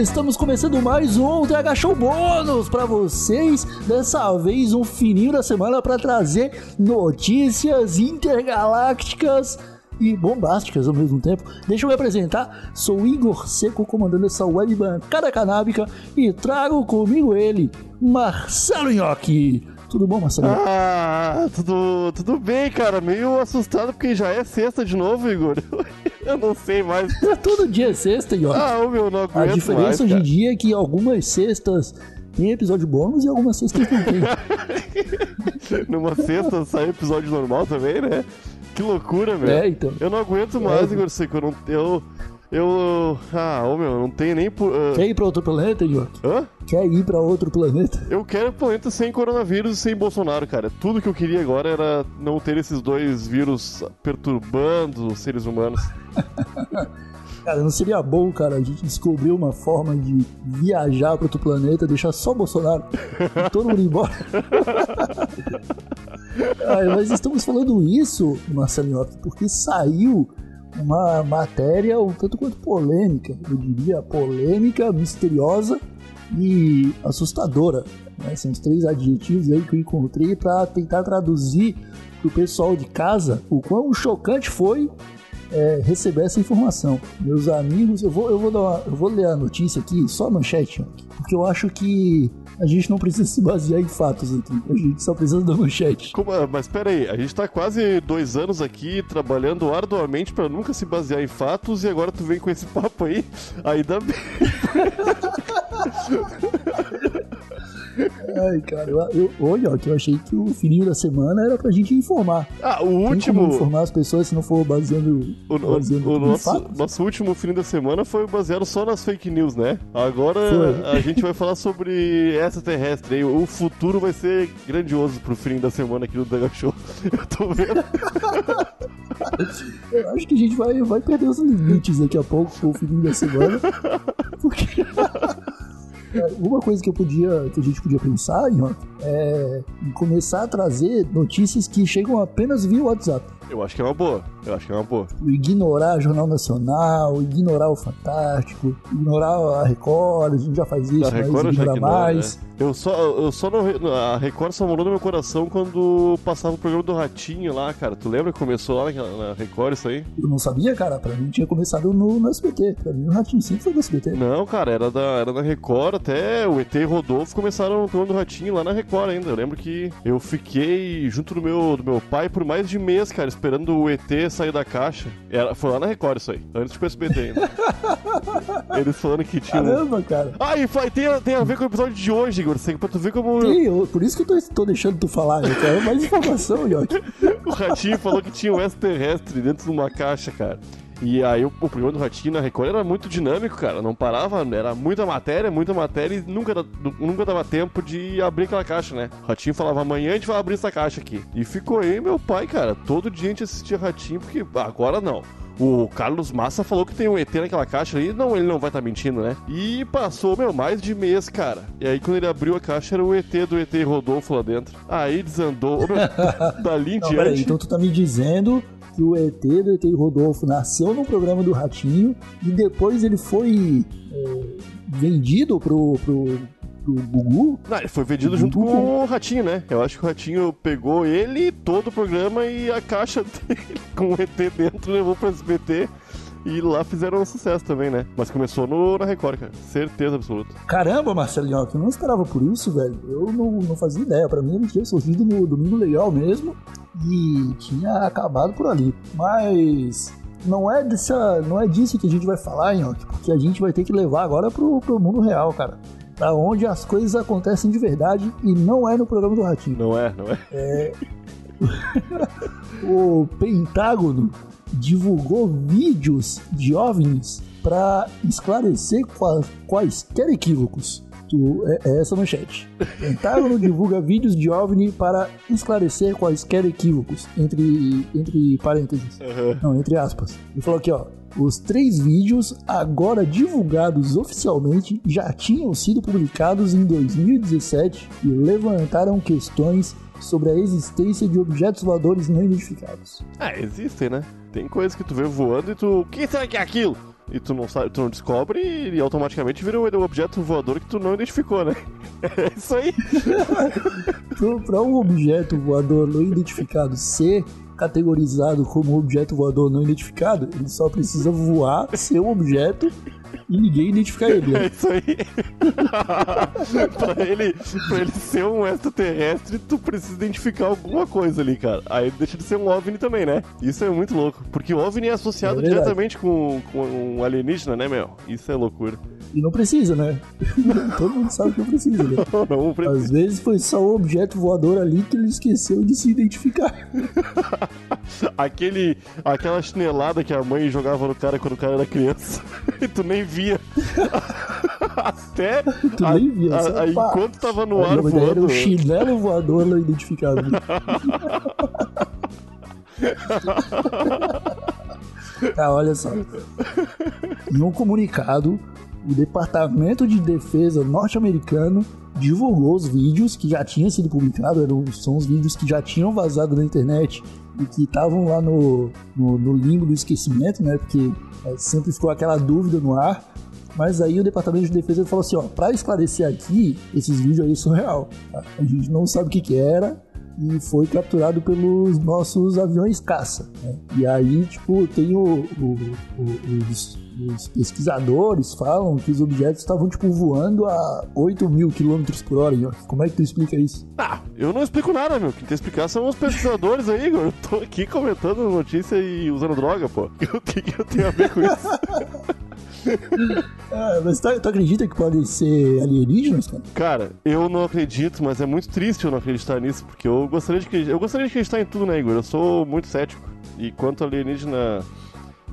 estamos começando mais um TH Show Bônus para vocês. Dessa vez um fininho da semana para trazer notícias intergalácticas e bombásticas ao mesmo tempo. Deixa eu me apresentar, sou Igor Seco, comandando essa web bancada canábica e trago comigo ele, Marcelo Nhoque. Tudo bom, Marcelo? Ah, tudo, tudo bem, cara. Meio assustado porque já é sexta de novo, Igor. Eu não sei mais. Todo dia é sexta, Nhoque. Ah, o meu não aguento A diferença mais, hoje em dia é que algumas sextas tem episódio bônus e algumas sextas não tem. Numa sexta sai episódio normal também, né? Que loucura, meu. É, então. Eu não aguento mais, É. Igor Seco. Eu não. Eu. Eu. Ah, ô meu, não tenho nem. por- ah, Quer ir pra outro planeta, Nhoque? Hã? Quer ir pra outro planeta? Eu quero planeta sem coronavírus e sem Bolsonaro, cara. Tudo que eu queria agora era não ter esses dois vírus perturbando os seres humanos. Cara, não seria bom, cara, a gente descobrir uma forma de viajar pra outro planeta, deixar só Bolsonaro e todo mundo ir embora? Ai, mas estamos falando isso, Marcelinho, porque saiu uma matéria um tanto quanto polêmica, eu diria polêmica, misteriosa e assustadora. né? São os três adjetivos aí que eu encontrei para tentar traduzir pro pessoal de casa o quão chocante foi é, receber essa informação. Meus amigos, eu vou, eu vou, dar uma- eu vou ler a notícia aqui, só a manchete, porque eu acho que a gente não precisa se basear em fatos aqui, a gente só precisa da manchete. Como- ah, mas pera aí, a gente tá quase dois anos aqui trabalhando arduamente pra nunca se basear em fatos e agora tu vem com esse papo aí. Ainda bem. Ai, cara, eu, eu, olha, ó, que eu achei que o fininho da semana era pra gente informar. Ah, o último. informar as pessoas se não for baseando, O, baseando o nosso, fatos? nosso último fim da semana foi baseado só nas fake news, né? Agora Foi. a gente vai falar sobre extraterrestre. aí. O futuro vai ser grandioso pro fim da semana aqui do Daga Show. Eu tô vendo. Eu acho que a gente vai, vai perder os limites daqui a pouco com o fininho da semana. Porque. É, Uma coisa que eu podia, que a gente podia pensar, Ian, é começar a trazer notícias que chegam apenas via WhatsApp. Eu acho que é uma boa. Eu acho que é uma boa. Ignorar Jornal Nacional, ignorar o Fantástico, ignorar a Record, a gente já faz isso, A mas Record já ignora ignoro, mais. né? Eu só, eu só não. A Record só morou no meu coração quando passava o programa do Ratinho lá, cara. Tu lembra que começou lá naquela- na Record isso aí? Eu não sabia, cara, pra mim tinha começado no, no SBT. Pra mim o Ratinho sempre foi do SBT. Não, cara, era da, era da Record até o ET e Rodolfo começaram o programa do Ratinho lá na Record ainda. Eu lembro que eu fiquei junto do meu, do meu pai por mais de mês, cara, esperando o ET sair da caixa. Era, foi lá na Record isso aí, antes do SBT ainda. Eles falando que tinha. Caramba, cara. Ah, e foi- tem, tem a ver com o episódio de hoje, assim, pra tu ver como Sim, eu- por isso que eu tô, tô deixando tu falar. Eu quero mais informação, Yoki. o Ratinho falou que tinha um extraterrestre dentro de uma caixa, cara. E aí o, o programa do Ratinho na Record era muito dinâmico, cara. Não parava, era muita matéria, muita matéria e nunca, nunca dava tempo de abrir aquela caixa, né? O Ratinho falava, amanhã a gente vai abrir essa caixa aqui. E ficou aí meu pai, cara. Todo dia a gente assistia Ratinho, porque agora não. O Carlos Massa falou que tem um ET naquela caixa ali. Não, ele não vai estar mentindo, né? E passou, meu, mais de mês, cara. E aí, quando ele abriu a caixa, era o ET do ET Rodolfo lá dentro. Aí desandou. Meu, dali em Não, peraí, diante. então tu tá me dizendo que o ET do ET Rodolfo nasceu no programa do Ratinho e depois ele foi é, vendido pro, pro, Gugu? Não, ele foi vendido junto com o Ratinho, né? Eu acho que o Ratinho pegou ele, todo o programa e a caixa dele com o ET dentro levou pro SBT. E lá fizeram um sucesso também, né? Mas começou no, na Record, cara. Certeza absoluta. Caramba, Marcelinho, eu não esperava por isso, velho. Eu não, não fazia ideia. Pra mim ele tinha surgido no Domingo Legal mesmo e tinha acabado por ali. Mas não é, dessa, não é disso que a gente vai falar, Nhoque, porque a gente vai ter que levar agora pro, pro mundo real, cara. Pra onde as coisas acontecem de verdade e não é no programa do Ratinho. Não é, não é? O Pentágono divulgou vídeos de OVNIs para esclarecer qua- quaisquer equívocos. Tu- é, é essa a manchete. Pentágono divulga vídeos de OVNI para esclarecer quaisquer equívocos. Entre, entre parênteses. Aham. Não, entre aspas. Ele falou aqui, ó. Os três vídeos, agora divulgados oficialmente, já tinham sido publicados em 2017 e levantaram questões sobre a existência de objetos voadores não identificados. Ah, existem, né? Tem coisas que tu vê voando e tu. O que será que é aquilo? E tu não sabe, tu não descobre e automaticamente vira um objeto voador que tu não identificou, né? É isso aí. Para um objeto voador não identificado ser categorizado como objeto voador não identificado, ele só precisa voar, ser um objeto e ninguém identificar ele. Né? É isso aí. pra, ele, pra ele ser um extraterrestre, tu precisa identificar alguma coisa ali, cara. Aí deixa de ser um OVNI também, né? Isso é muito louco. Porque o OVNI é associado é diretamente com, com um alienígena, né, meu? Isso é loucura. E não precisa, né? Todo mundo sabe que não precisa, né? Não, não precisa. Às vezes foi só um objeto voador ali que ele esqueceu de se identificar. Aquele, aquela chinelada que a mãe jogava no cara quando o cara era criança. e tu nem via. Até. Tu a, nem via, a, a, enquanto tava no ar voando. Era um chinelo voador não identificado. tá, olha só. Em um comunicado, o Departamento de Defesa norte-americano divulgou os vídeos que já tinham sido publicados, eram, são os vídeos que já tinham vazado na internet e que estavam lá no, no, no, limbo do esquecimento, né? Porque é, sempre ficou aquela dúvida no ar. Mas aí o Departamento de Defesa falou assim, ó, para esclarecer aqui, esses vídeos aí são real. Tá? A gente não sabe o que que era, e foi capturado pelos nossos aviões caça. Né? E aí, tipo, tem o, o, o, os, os, pesquisadores falam que os objetos estavam, tipo, voando a 8 mil quilômetros por hora. Como é que tu explica isso? Ah, eu não explico nada, meu. Quem tem que explicar são os pesquisadores aí. Eu tô aqui comentando notícia e usando droga, pô. O que, que eu tenho a ver com isso? ah, mas tu, tu, acredita que podem ser alienígenas, cara? Cara, eu não acredito, mas é muito triste eu não acreditar nisso, porque eu gostaria de, eu gostaria de acreditar em tudo, né, Igor? Eu sou muito cético. E quanto alienígena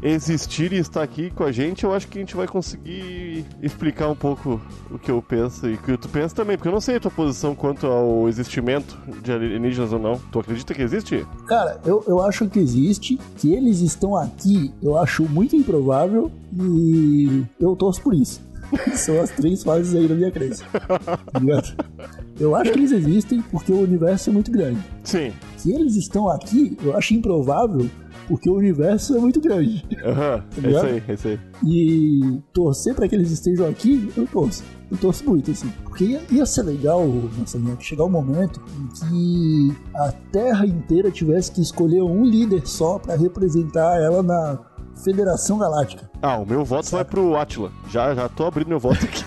existir e estar aqui com a gente, eu acho que a gente vai conseguir explicar um pouco o que eu penso e o que tu pensa também, porque eu não sei a tua posição quanto ao existimento de alienígenas ou não. Tu acredita que existe? Cara, eu, eu acho que existe, que eles estão aqui, eu acho muito improvável e eu torço por isso. São as três fases aí da minha crença. Tá eu acho que eles existem porque o universo é muito grande. Sim. Que eles estão aqui, eu acho improvável porque o universo é muito grande. Aham, uhum, é isso aí, é isso aí. E torcer para que eles estejam aqui, eu torço. Eu torço muito, assim. Porque ia, ia ser legal, ia chegar um momento em que a Terra inteira tivesse que escolher um líder só para representar ela na Federação Galáctica. Ah, o meu voto Saca? vai pro Atila. Já, já tô abrindo meu voto aqui.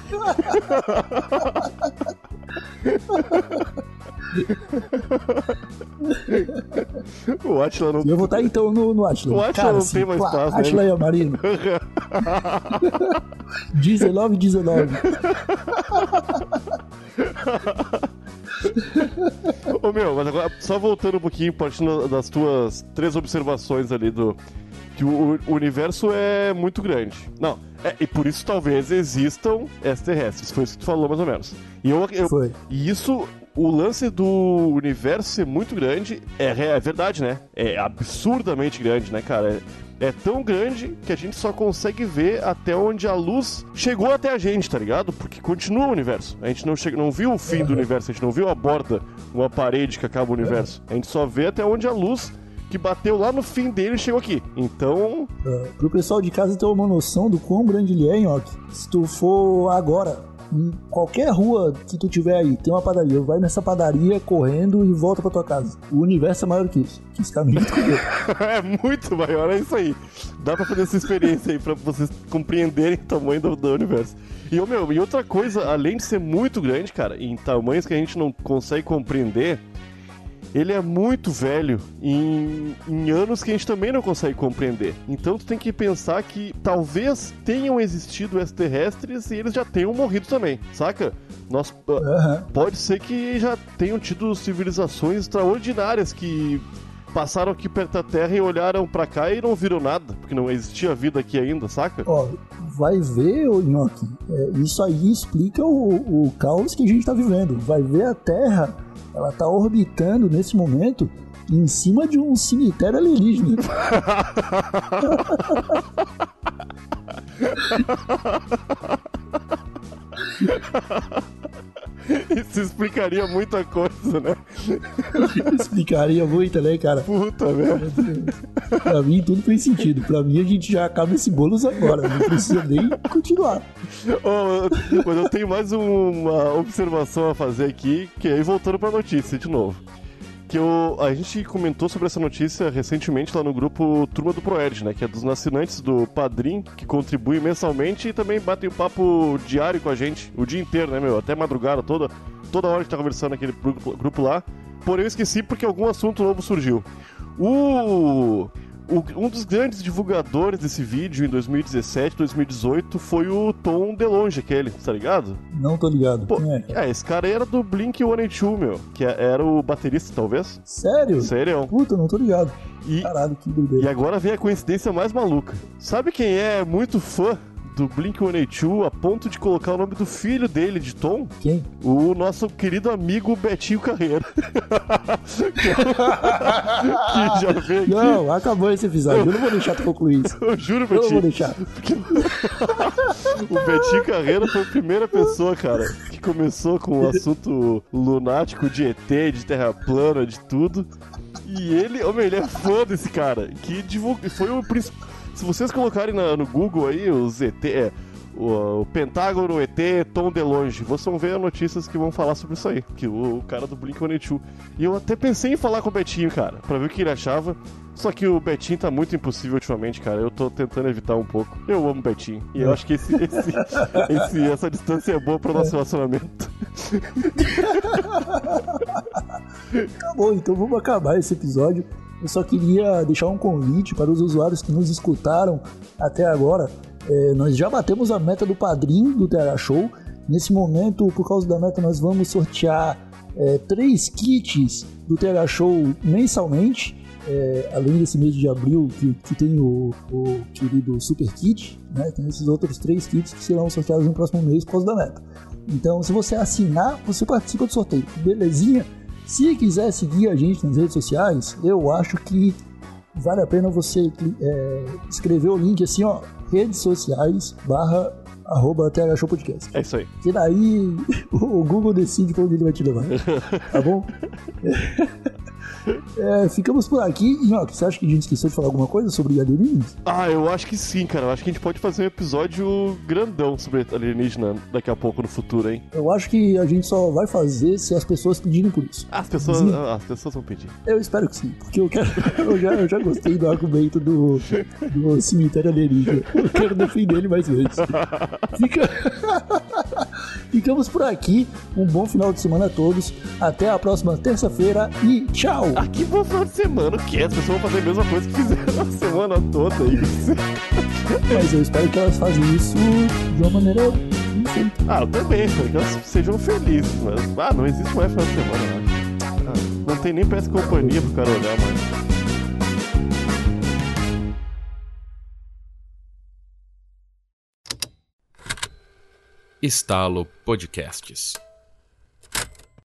o Atila não. Eu vou estar então no, no Atila. O Atila Cara, não assim, tem mais espaço. Né? Atila e Amarino. 19 19. Ô meu, mas agora, só voltando um pouquinho, partindo das tuas três observações ali do. Que o, o universo é muito grande. Não, é, e por isso talvez existam extraterrestres. Foi isso que tu falou, mais ou menos. E, eu, eu, Foi. e isso o lance do universo ser muito grande é, é verdade, né? É absurdamente grande, né, cara? É, é, tão grande que a gente só consegue ver até onde a luz chegou até a gente, tá ligado? Porque continua o universo. A gente não, chega, não viu o fim do universo, a gente não viu a borda, uma parede que acaba o universo. A gente só vê até onde a luz que bateu lá no fim dele e chegou aqui. Então. É, pro pessoal de casa ter uma noção do quão grande ele é, Nhoque, se tu for agora em qualquer rua que tu tiver aí, tem uma padaria. Vai nessa padaria correndo e volta pra tua casa. O universo é maior que isso. Que esse caminho é muito maior, é isso aí. Dá pra fazer essa experiência aí pra vocês compreenderem o tamanho do, do universo. E, meu, e outra coisa, além de ser muito grande, cara, em tamanhos que a gente não consegue compreender, ele é muito velho em, em, anos que a gente também não consegue compreender. Então tu tem que pensar que talvez tenham existido extraterrestres e eles já tenham morrido também, saca? Nós, uhum. Pode ser que já tenham tido civilizações extraordinárias que passaram aqui perto da Terra e olharam para cá e não viram nada, porque não existia vida aqui ainda, saca? Ó, vai ver, Inoki, é, isso aí explica o, o caos que a gente tá vivendo. Vai ver a Terra ela tá orbitando nesse momento em cima de um cemitério alienígena. Isso explicaria muita coisa, né? Explicaria muita, né, cara? Puta merda. Pra mim tudo fez sentido. Pra mim a gente já acaba esse bônus agora. Não precisa nem continuar. Oh, mas eu tenho mais uma observação a fazer aqui, que aí voltando pra notícia de novo. Que eu, a gente comentou sobre essa notícia recentemente lá no grupo Turma do Proerd, né? Que é dos assinantes do Padrim, que contribuem mensalmente e também batem o papo diário com a gente, o dia inteiro, né, meu? Até madrugada toda, toda hora que tá conversando naquele grupo, grupo lá. Porém, eu esqueci porque algum assunto novo surgiu. O o- um dos grandes divulgadores desse vídeo em 2017, 2018 foi o Tom DeLonge, aquele, tá ligado? Não tô ligado. Pô, é? é, esse cara era do Blink 182, meu, que era o baterista, talvez. Sério? Sério. Puta, não tô ligado. E, Caralho, que e doideira. agora vem a coincidência mais maluca. Sabe quem é muito fã do Blink 182 a ponto de colocar o nome do filho dele de Tom? Quem? O nosso querido amigo Betinho Carreira. que já veio aqui. Não, acabou esse episódio. Eu não vou deixar tu concluir isso. Eu juro, Eu não Betinho. vou deixar. O Betinho Carreira foi a primeira pessoa, cara, que começou com o assunto lunático de ET, de terra plana, de tudo. E ele, homem, ele é fã desse cara, que divulga, foi o principal. Se vocês colocarem na- no Google aí os ET, é, o, o Pentágono ET Tom DeLonge, vocês vão ver notícias que vão falar sobre isso aí, que o, o cara do Blink-182. E eu até pensei em falar com o Betinho, cara, pra ver o que ele achava. Só que o Betinho tá muito impossível ultimamente, cara. Eu tô tentando evitar um pouco. Eu amo o Betinho. E eu acho que esse, esse- esse- essa distância é boa pro nosso relacionamento. Tá bom, então vamos acabar esse episódio. Eu só queria deixar um convite para os usuários que nos escutaram até agora. É, nós já batemos a meta do padrinho do TH Show. Nesse momento, por causa da meta, nós vamos sortear é, três kits do TH Show mensalmente. É, além desse mês de abril, que, que tem o, o querido Super Kit, né? tem esses outros três kits que serão sorteados no próximo mês por causa da meta. Então, se você assinar, você participa do sorteio. Belezinha? Se quiser seguir a gente nas redes sociais, eu acho que vale a pena você é, escrever o link assim, ó, redes sociais barra arroba TH Show Podcast. É isso aí. Que daí o Google decide pra onde ele vai te levar. Tá bom? É, ficamos por aqui. Nhoque, você acha que a gente esqueceu de falar alguma coisa sobre alienígenas? Ah, eu acho que sim, cara. Eu acho que a gente pode fazer um episódio grandão sobre alienígena daqui a pouco no futuro, hein? Eu acho que a gente só vai fazer se as pessoas pedirem por isso. As pessoas, Sim. as pessoas vão pedir. Eu espero que sim, porque eu quero. Eu já, eu já gostei do argumento do, do cemitério alienígena. Eu quero defender ele mais vezes. Fica... Ficamos por aqui. Um bom final de semana a todos. Até a próxima terça-feira e tchau! Ah, que bom final de semana, o que? As pessoas vão fazer a mesma coisa que fizeram a semana toda aí. Mas eu espero que elas façam isso de uma maneira. Ah, eu também, espero que elas sejam felizes, mas. Ah, não existe mais final de semana, acho. Ah, não tem nem peça companhia pro cara olhar, mano. Estalo Podcasts.